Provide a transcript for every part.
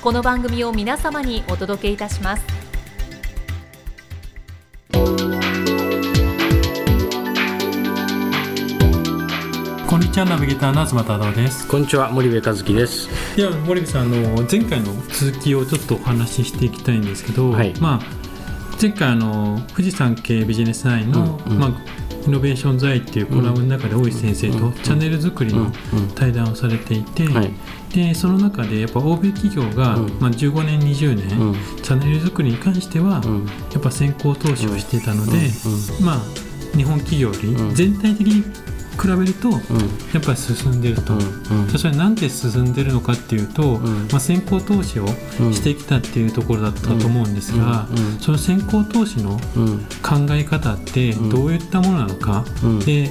この番組を皆様にお届けいたします。こんにちはナビゲーターの東忠夫です。こんにちは森部和樹です。いや森部さんあの前回の続きをちょっとお話ししていきたいんですけど、はい。まあ前回あの富士山系ビジネスラインの、うんうん。まあイノベーション財っていうコラムの中で大石先生とうんチャンネル作りのうん。対談をされていて、はいでその中でやっぱ欧米企業が、うん。まあ、15年20年、うん。チャンネル作りに関しては、うん。やっぱ先行投資をしていたので、うまあ日本企業よりうん。全体的に比べると、ん。やっぱり進んでると、それなんで進んでるのかっていうと、ん。まあ、先行投資をうん。してきたっていうところだったと思うんですが、その先行投資のうん。考え方ってん。どういったものなのか、うん。で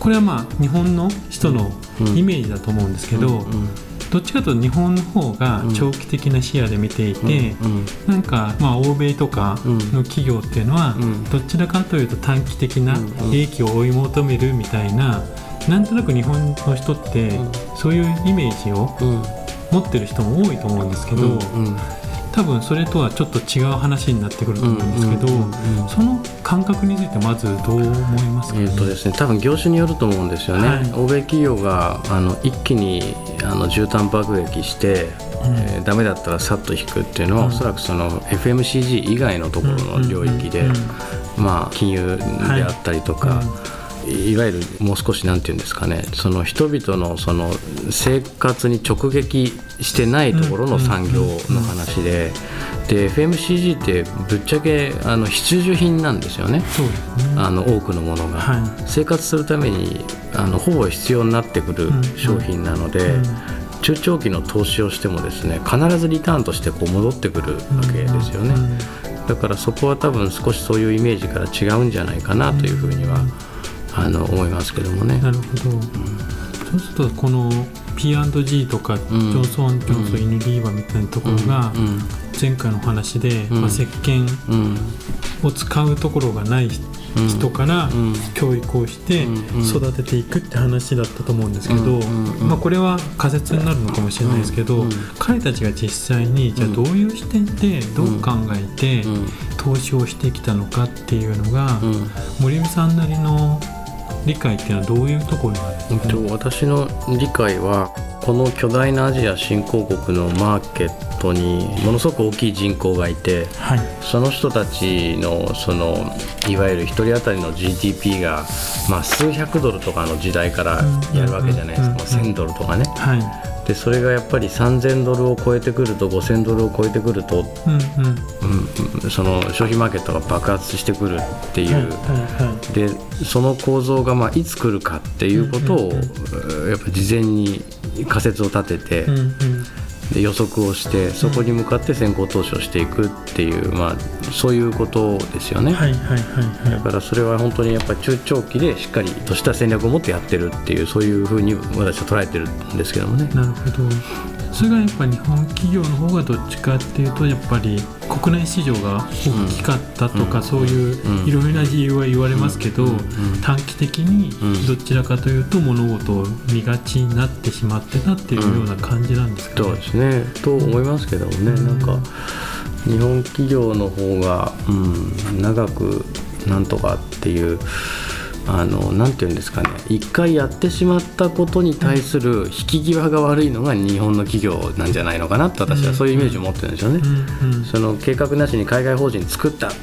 これはまあ日本の人のイメージだと思うんですけど、うんどっちかというと日本の方が長期的な視野で見ていて、うんなんかまあ欧米とかの企業っていうのはうん。どちらかというと短期的なうん利益を追い求めるみたいななんとなく日本の人ってうん。そういうイメージをうん。持ってる人も多いと思うんですけどうん多分それとはちょっと違う話になってくると思うんですけどうんうんうんその感覚についてまずどう思いますか？ねえーとですね、多分業種によると思うんですよね、はい。欧米企業があの一気にあの絨毯爆撃して、うん。えーダメだったらさっと引くっていうのは、うん。おそらくその FMCG 以外のところの領域で、うんうんまあ、金融であったりとか、いわゆるもう少しなんていうんですかねその人々のその生活に直撃してないところの産業の話で。で FMCG ってぶっちゃけあの必需品なんですよね。ね。あの多くのものが、は生活するためにあのほぼ必要になってくるうん商品なので、うん。中長期の投資をしてもですね必ずリターンとしてこう戻ってくるわけですよね、うん。だからそこは多分少しそういうイメージから違うんじゃないかなというふうには、あの思いますけどもね。なるほど、そうするとこの P&G とか、ジョンソン・ジョンソン、イヌリーバみたいなところがうん前回のお話で、うん。まあ、石鹸うんを使うところがないうん人からうん。教育をしてうん育てていくって話だったと思うんですけど、うんうんうん。まあ、これは仮説になるのかもしれないですけど、うん彼たちが実際にじゃあどういう視点でどう考えてうん。投資をしてきたのかっていうのが、うん。森美さんなりの理解っていうのはどういうところにあるんですか、えっと私の理解はこの巨大なアジア新興国のマーケットにものすごく大きい人口がいてはい。その人たちのそのいわゆる1人当たりの GDP が、まあ、数百ドルとかの時代からやるわけじゃないですか、うんもう1000ドルとかね。はいでそれがやっぱり3000ドルを超えてくると5000ドルを超えてくると、うんうん。うんうんその消費マーケットが爆発してくるっていう。はいはいはい。でその構造がまあいつ来るかっていうことを、うんうんやっぱ事前に仮説を立てて、うんうんで予測をしてそこに向かって先行投資をしていくっていう、まあ、そういうことですよね。はいはいはいはいだからそれは本当にやっぱり中長期でしっかりとした戦略を持ってやってるっていうそういうふうに私は捉えてるんですけどもね。なるほどそれがやっぱ日本企業の方がどっちかっていうとやっぱり国内市場が大きかったとか、うん。そういううん。いろいろな理由は言われますけど、短期的にうんどちらかというと物事を見がちになってしまってたっていうような感じなんですかね。そうですね。と思いますけどもね、うん。なんか日本企業の方が、うん、長くなんとかっていうあのなんていうんですかね。一回やってしまったことに対する引き際が悪いのが日本の企業なんじゃないのかなと私はそういうイメージを持ってるんですよね。その計画なしに海外法人作った。はい。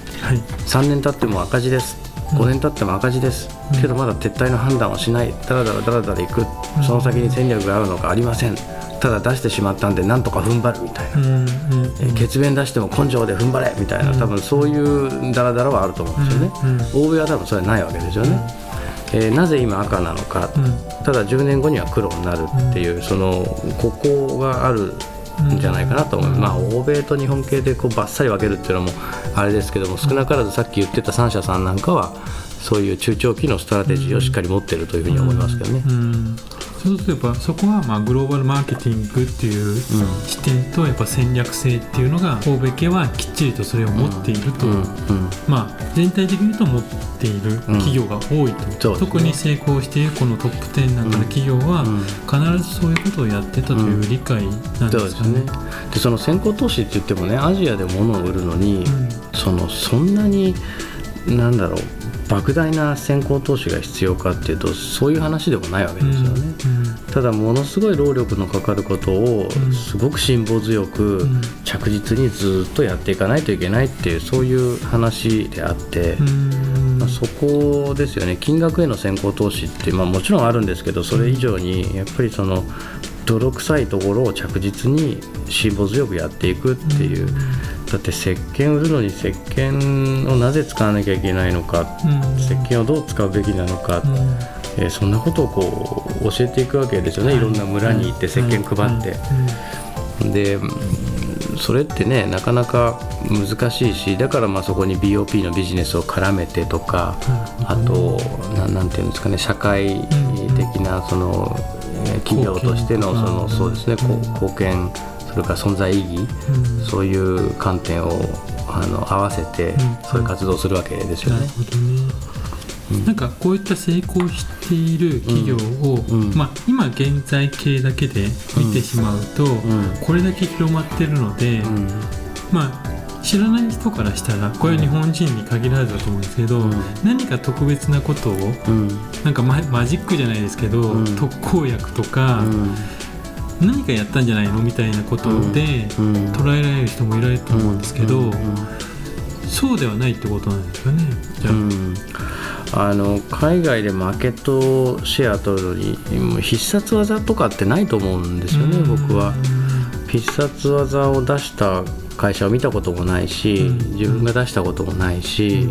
3年経っても赤字です5年経っても赤字です、けどまだ撤退の判断をしない。だらだらだらだらいく。その先に戦略があるのかありません。ただ出してしまったんでなんとか踏ん張るみたいな、うんうんえー血便出しても根性で踏ん張れみたいな。多分そういうダラダラはあると思うんですよね、欧米は多分それはないわけですよね、えーなぜ今赤なのか、うん。ただ10年後には黒になるっていう、そのここがあるん。じゃないかなと思います、まあ欧米と日本系でこうバッサリ分けるっていうのもあれですけども少なからずさっき言ってた3社さんなんかはそういう中長期のストラテジーをしっかり持ってるというふうに思いますけどね。うんそうすればそこはまあグローバルマーケティングっていう視点とやっぱ戦略性っていうのが欧米系はきっちりとそれを持っていると、まあ、全体的に言うと持っている企業が多いと、特に成功しているこのトップ10なんかの企業はうん必ずそういうことをやってたという理解なんですかね。ですね。でその先行投資って言ってもねアジアで物を売るのに、そのそんなになんだろう莫大な先行投資が必要かっていうとそういう話でもないわけうんですよね、ただものすごい労力のかかることをんすごく辛抱強くん着実にずっとやっていかないといけないっていうそういう話であって、うん。まあ、そこですよね。金額への先行投資って、まあ、もちろんあるんですけどそれ以上にやっぱりその泥臭いところを着実に辛抱強くやっていくっていう、だって石鹸売るのに石鹸をなぜ使わなきゃいけないのか、うん。石鹸をどう使うべきなのか、えーそんなことをこう教えていくわけですよね、い、ろんな村に行って石鹸配って。でうん。それってねなかなか難しいしだからまあそこに BOP のビジネスを絡めてとか、あとななんていうんですかね社会的なその、えー企業としてのそのそうですね、貢献それから存在意義、そういう観点をあの合わせて、そういう活動をするわけですよね。なん。かこういった成功している企業を、うん。まあ、今現在系だけで見てしまうと、ん。これだけ広まってるので、うん。まあ知らない人からしたらこれは日本人に限らずだと思うんですけど、うん。何か特別なことをうん。なんかママジックじゃないですけど、うん。特効薬とか、何かやったんじゃないのみたいなことで、うん捉えられる人もいられると思うんですけど、そうではないってことなんですよね。じゃあ、うん。あの海外でマーケットシェア取るのに必殺技とかってないと思うんですよね、うん。僕は。必殺技を出した会社を見たこともないし、うん。自分が出したこともないし、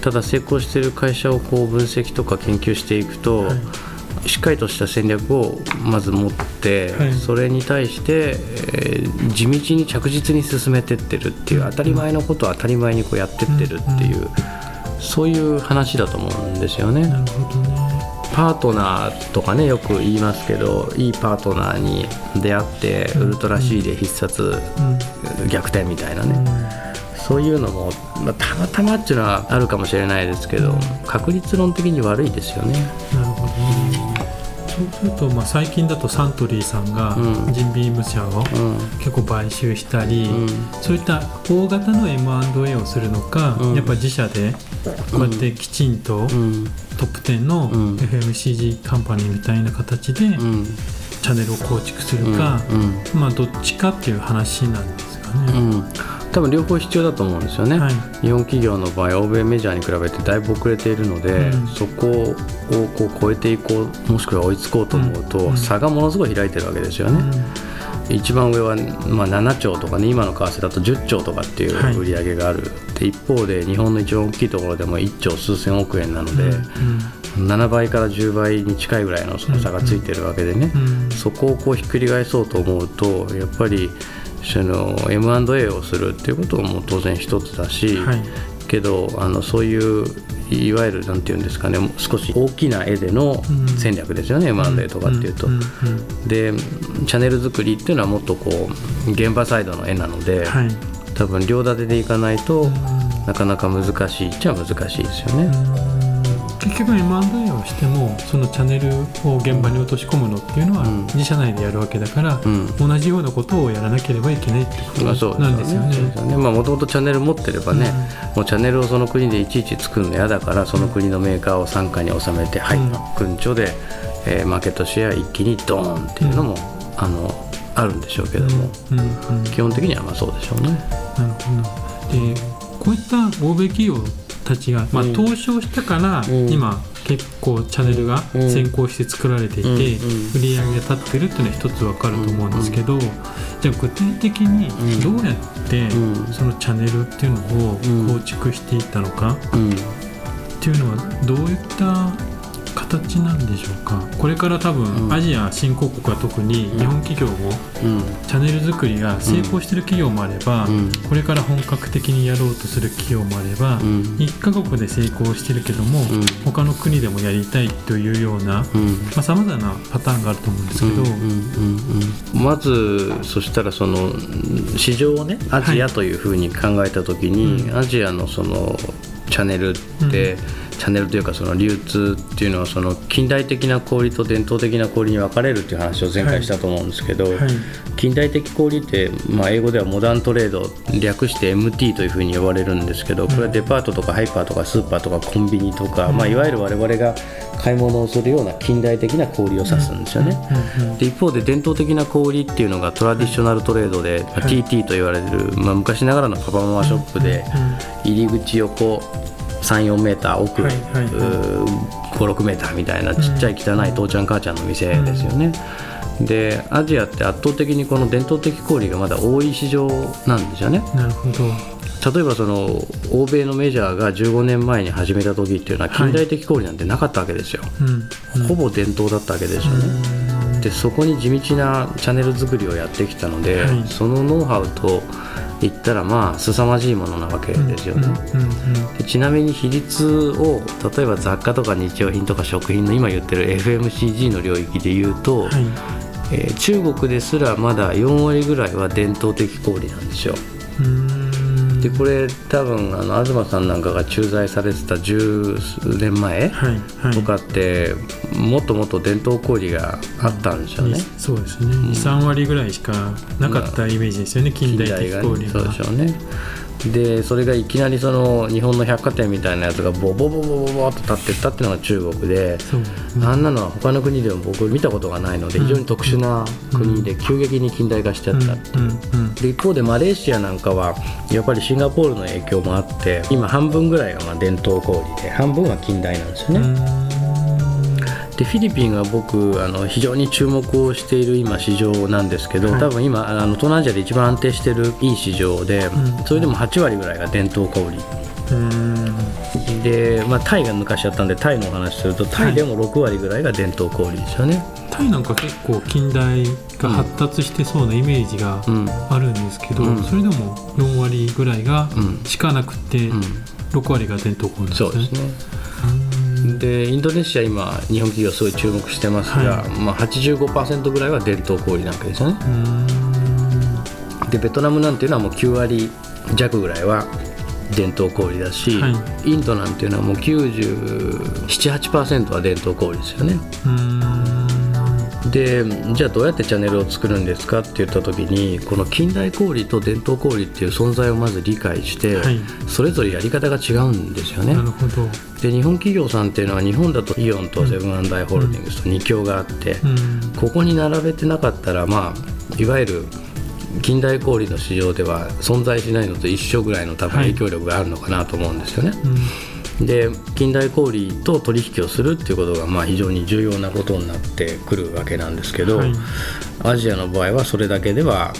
ただ成功している会社をこう分析とか研究していくと、はいしっかりとした戦略をまず持って、はい。それに対して、えー地道に着実に進めてってるっていう当たり前のことを当たり前にこうやってってるっていう、そういう話だと思うんですよね。なるほどね。パートナーとかねよく言いますけどいいパートナーに出会ってウルトラ C で必殺逆転みたいなね、そういうのも、まあ、たまたまっていうのはあるかもしれないですけど確率論的に悪いですよね。そうすると、まあ、最近だとサントリーさんがうん。ジンビーム社をうん。結構買収したり、うん。そういった大型の M&A をするのか、うん。やっぱ自社でこうやってきちんとうん。トップ10のうん。FMCG カンパニーみたいな形でうん。チャンネルを構築するか、うん。まあどっちかっていう話なんですかね。うん。多分両方必要だと思うんですよね、はい。日本企業の場合欧米メジャーに比べてだいぶ遅れているので、うん。そこをこう超えていこうもしくは追いつこうと思うと、うん。差がものすごい開いてるわけですよね、一番上は、まあ、7兆とかね今の為替だと10兆とかってはい。いう売り上げがある、で一方で日本の一番大きいところでも1兆数千億円なので、7倍から10倍に近いぐらいのその差がついてるわけでね、うん。そこをこうひっくり返そうと思うとやっぱりその M&A をするっていうことも当然一つだし、はい。けどあのそういういわゆるなんていうんですかね少し大きな絵でのうん。戦略ですよね、M&A とかっていうと。んんでチャンネル作りっていうのはもっとこう現場サイドの絵なので、はい。多分両立てでいかないと、うん。なかなか難しいっちゃ難しいですよね。結局 M&A をしてもそのチャンネルを現場に落とし込むのっていうのはうん。自社内でやるわけだから、うん。同じようなことをやらなければいけないってまあそうことなんですよね。まあもともとチャンネル持ってればね、もうチャンネルをその国でいちいち作るの嫌だからその国のメーカーを傘下に収めて、はいうん。群長で、えーマーケットシェア一気にドーンっていうのも、あのあるんでしょうけども、うん。うん。うん。基本的にはまあそうでしょうね。なるほど。でこういった欧米企業たちが、まあ、うん。投資をしたから、うん。今結構チャンネルがうん。先行して作られていて、売り上げが立ってるっていうのは一つわかると思うんですけど、じゃあ具体的にどうやってうん。そのチャンネルっていうのをうん構築していったのかうん。っていうのはどういった形なんでしょうか。これから多分、うん。アジア新興国は特に日本企業もうん。チャンネル作りが成功してる企業もあれば、うん。これから本格的にやろうとする企業もあれば、うん。1カ国で成功してるけども、うん。他の国でもやりたいというようなうん。さまざ、まなパターンがあると思うんですけど、まずそしたらその市場をねアジアというふうに考えた時に、うん。アジアのそのチャンネルって、うチャンネルというかその流通っていうのはその近代的な小売と伝統的な小売に分かれるっていう話を前回したと思うんですけど、はい。近代的小売って、まあ、英語ではモダントレード略して MT というふうに呼ばれるんですけどこれはデパートとかハイパーとかスーパーとかコンビニとか、まあ、いわゆる我々が買い物をするような近代的な小売を指すんですよね。で一方で伝統的な小売りっていうのがトラディショナルトレードで、まあはい TT と言われる、まあ、昔ながらのパパママショップで入り口横34メーター奥、はいはいは56メーターみたいなちっちゃい汚い父ちゃん母ちゃんの店ですよね。でアジアって圧倒的にこの伝統的小売がまだ多い市場なんですよね。なるほど。例えばその欧米のメジャーが15年前に始めた時っていうのは近代的小売なんてなかったわけですよ。うん。うん。ほぼ伝統だったわけですよね。でそこに地道なチャンネル作りをやってきたので、はい。そのノウハウといったらまあ凄まじいものなわけですよね。うんでちなみに比率を例えば雑貨とか日用品とか食品の今言ってる FMCG の領域で言うと、はいえー中国ですらまだ4割ぐらいは伝統的小売なんですよ。うーんでこれ多分あの東さんなんかが駐在されてた十数年前はいはい。とかってもっともっと伝統小売があったんですよね。にそうですね、23割ぐらいしかなかったイメージですよね、近代的が小売そうでしょうね。でそれがいきなりその日本の百貨店みたいなやつがボボボボボボと立ってったっていうのが中国で、そうあんなのは他の国でも僕見たことがないので非常に特殊な国で急激に近代化しちゃったっていう。で一方でマレーシアなんかはやっぱりシンガポールの影響もあって今半分ぐらいがまあ伝統小売で半分は近代なんですよね。うん。でフィリピンは僕あの非常に注目をしている今市場なんですけど、はい。多分今あの東南アジアで一番安定しているいい市場で、うん。それでも8割ぐらいが伝統小売うんで、まあ、タイが抜かしちゃったんでタイのお話するとタイでも6割ぐらいが伝統小売ですよね。タイなんか結構近代が発達してそうなイメージがうん。あるんですけど、うん。それでも4割ぐらいがうん。しかなくて、うん。6割が伝統小売ですね。そうですね。うん。でインドネシア今日本企業すごい注目してますが、はまあ、85%ぐらいは伝統小売なわけですよね。うん。でベトナムなんていうのはもう9割弱ぐらいは伝統小売だし、はインドなんていうのはもう978%は伝統小売ですよね。うん。でじゃあどうやってチャンネルを作るんですかって言った時にこの近代小売と伝統小売っていう存在をまず理解して、はい。それぞれやり方が違うんですよね。な。るほど、で日本企業さんっていうのは日本だとイオンとセブンアイ・ホールディングスと2強があって、うん。ここに並べてなかったらまあいわゆる近代小売の市場では存在しないのと一緒ぐらいの多分はい影響力があるのかなと思うんですよね。うん。で近代小売と取引をするっていうことがまあ非常に重要なことになってくるわけなんですけど、はい。アジアの場合はそれだけでは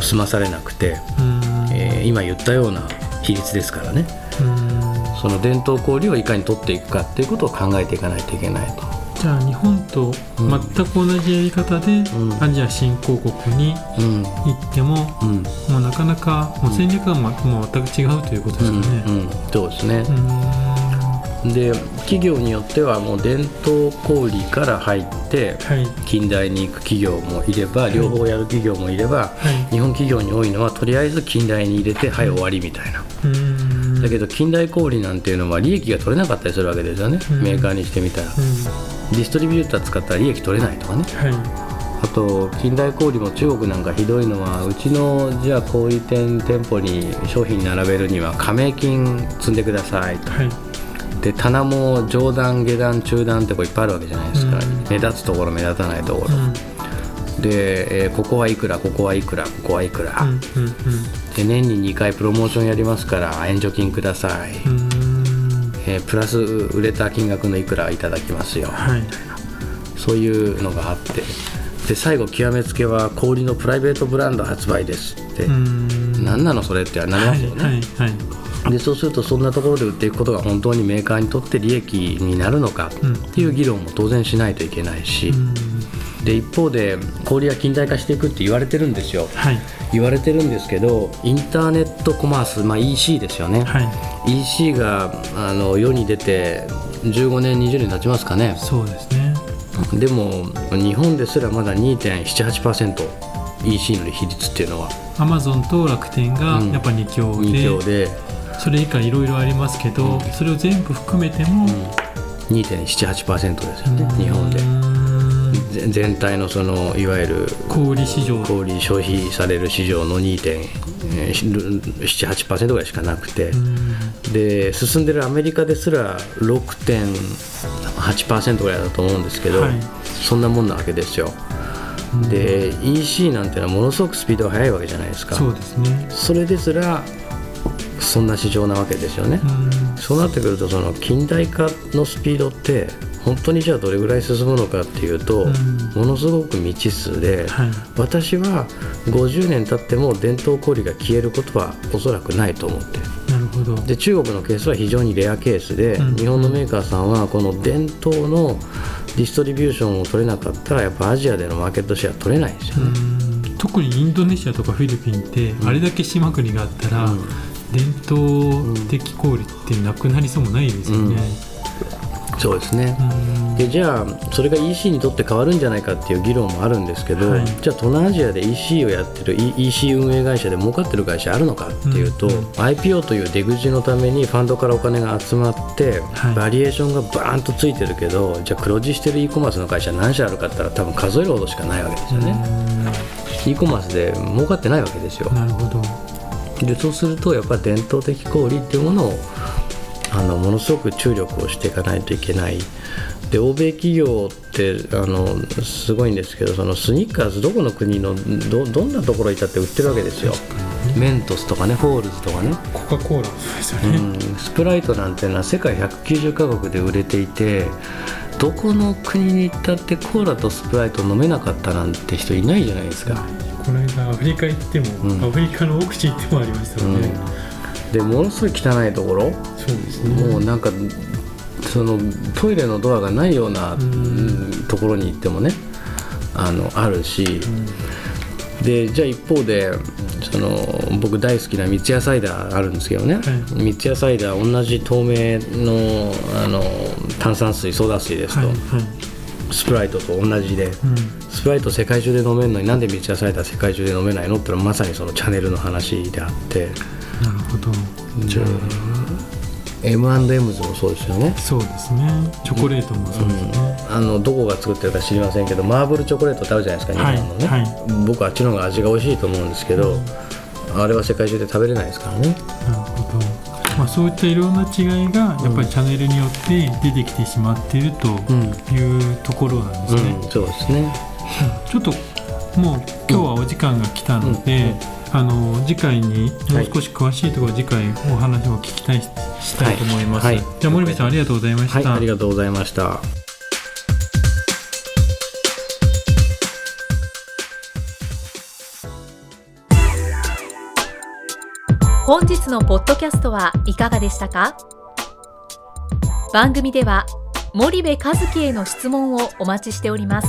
済まされなくて、うん。えー今言ったような比率ですからね。うん。その伝統小売をいかに取っていくかっていうことを考えていかないといけないと。じゃあ日本と全く同じやり方で、うん。アジア新興国にうん。行っても、うん。もうなかなかもう戦略が、まもう全く違うということですよね。うん。うん、そうですね。う、ん。で企業によってはもう伝統小売から入ってはい。近代に行く企業もいれば両方やる企業もいれば、はい。日本企業に多いのはとりあえず近代に入れてはい。終わりみたいな。うん。だけど近代小売なんていうのは利益が取れなかったりするわけですよね、うん。メーカーにしてみたら、うディストリビューター使ったら利益取れないとかね。んはあと近代小売も中国なんかひどいのはうちのじゃあ小売店店舗に商品並べるには加盟金積んでくださいと。いはい。で棚も上段下段中段ってこういっぱいあるわけじゃないですか、うん。目立つところ目立たないところ、うん。で、えーここはいくらここはいくらここはいくら、うんで年に2回プロモーションやりますから援助金ください、うんうんえープラス売れた金額のいくらいただきますよ、はい。そういうのがあって。で最後極めつけは小売りのプライベートブランド発売ですって、うん。何なのそれってなりますよね、はいはいはい。でそうするとそんなところで売っていくことが本当にメーカーにとって利益になるのかうんっていう議論も当然しないといけないし、うんで一方で小売りは近代化していくって言われてるんですよ。はい。言われてるんですけどインターネットコマース、まあ、EC ですよね、はい。EC があの世に出て15年20年経ちますかね。そうですね。でも日本ですらまだ 2.78%EC の比率っていうのは。アマゾンと楽天がうん。やっぱ2強で,、2強で、それ以下いろいろありますけど、うん。それを全部含めても、うん、2.78%ですよね日本で全体のそのいわゆる小売市場。小売消費される市場の2.78%ぐらいしかなくて、うん。で進んでるアメリカですら6.8%ぐらいだと思うんですけど、はい。そんなもんなわけですよ。で EC なんてのはものすごくスピードが速いわけじゃないですか。そうですね。それですらそんな市場なわけですよね、うん。そうなってくるとその近代化のスピードって本当にじゃあどれぐらい進むのかっていうと、うん。ものすごく未知数で、はい。私は50年経っても伝統小売が消えることはおそらくないと思って。るなるほど。で中国のケースは非常にレアケースで、うん。日本のメーカーさんはこの伝統のディストリビューションを取れなかったらやっぱアジアでのマーケットシェア取れないんですよね、うん。特にインドネシアとかフィリピンって、あれだけ島国があったら、うん。伝統的小売ってなくなりそうもないですよね。そうですね、うん。でじゃあそれが EC にとって変わるんじゃないかっていう議論もあるんですけど、はい。じゃあ東南アジアで EC をやってる E- EC 運営会社で儲かってる会社あるのかっていうと、うん。うん IPO という出口のためにファンドからお金が集まって、はい。バリエーションがバーンとついてるけどじゃあ黒字してる e コマースの会社何社あるかって言ったら多分数えるほどしかないわけですよね、e コマースで儲かってないわけですよ。うんなるほど。でそうするとやっぱり伝統的小売っていうものをあのものすごく注力をしていかないといけないで欧米企業ってあのすごいんですけどそのスニッカーズどこの国のどどんなところにいたって売ってるわけですよメントスとかねホールズとかね、コカ・コーラですよね。うん、スプライトなんていうのは世界190カ国で売れていてどこの国に行ったってコーラとスプライト飲めなかったなんて人いないじゃないですか。この間アフリカ行っても、うんアフリカの奥地行ってもありましたよね。でものすごい汚いところ？そうですね。もうなんかそのトイレのドアがないような、ところに行ってもねあのあるし、でじゃあ一方でその僕大好きな三ツ矢サイダーあるんですけどね、い。三ツ矢サイダー同じ透明のあの炭酸水ソーダ水ですと、はいはい。スプライトと同じで、うん。スプライト世界中で飲めるのになんで三ツ矢サイダー世界中で飲めないの？ってのはまさにそのチャンネルの話であってなるほど。じゃあ M&M's もそうですよねそうですね。チョコレートもそうですね。あのどこが作ってるか知りませんけどマーブルチョコレートってあるじゃないですかはい日本のね、は僕あっちの方が味が美味しいと思うんですけど、あれは世界中で食べれないですからねなるほど。まあそういったいろんな違いがやっぱりチャンネルによって出てきてしまっているというところなんですね。うん、そうですねちょっともう今日はお時間が来たので、あの次回にもう少し詳しいところ、次回お話を聞きたいしたいと思います。はいはい。じゃあ森部さんありがとうございました。はいありがとうございました。本日のポッドキャストはいかがでしたか？番組では森部和樹への質問をお待ちしております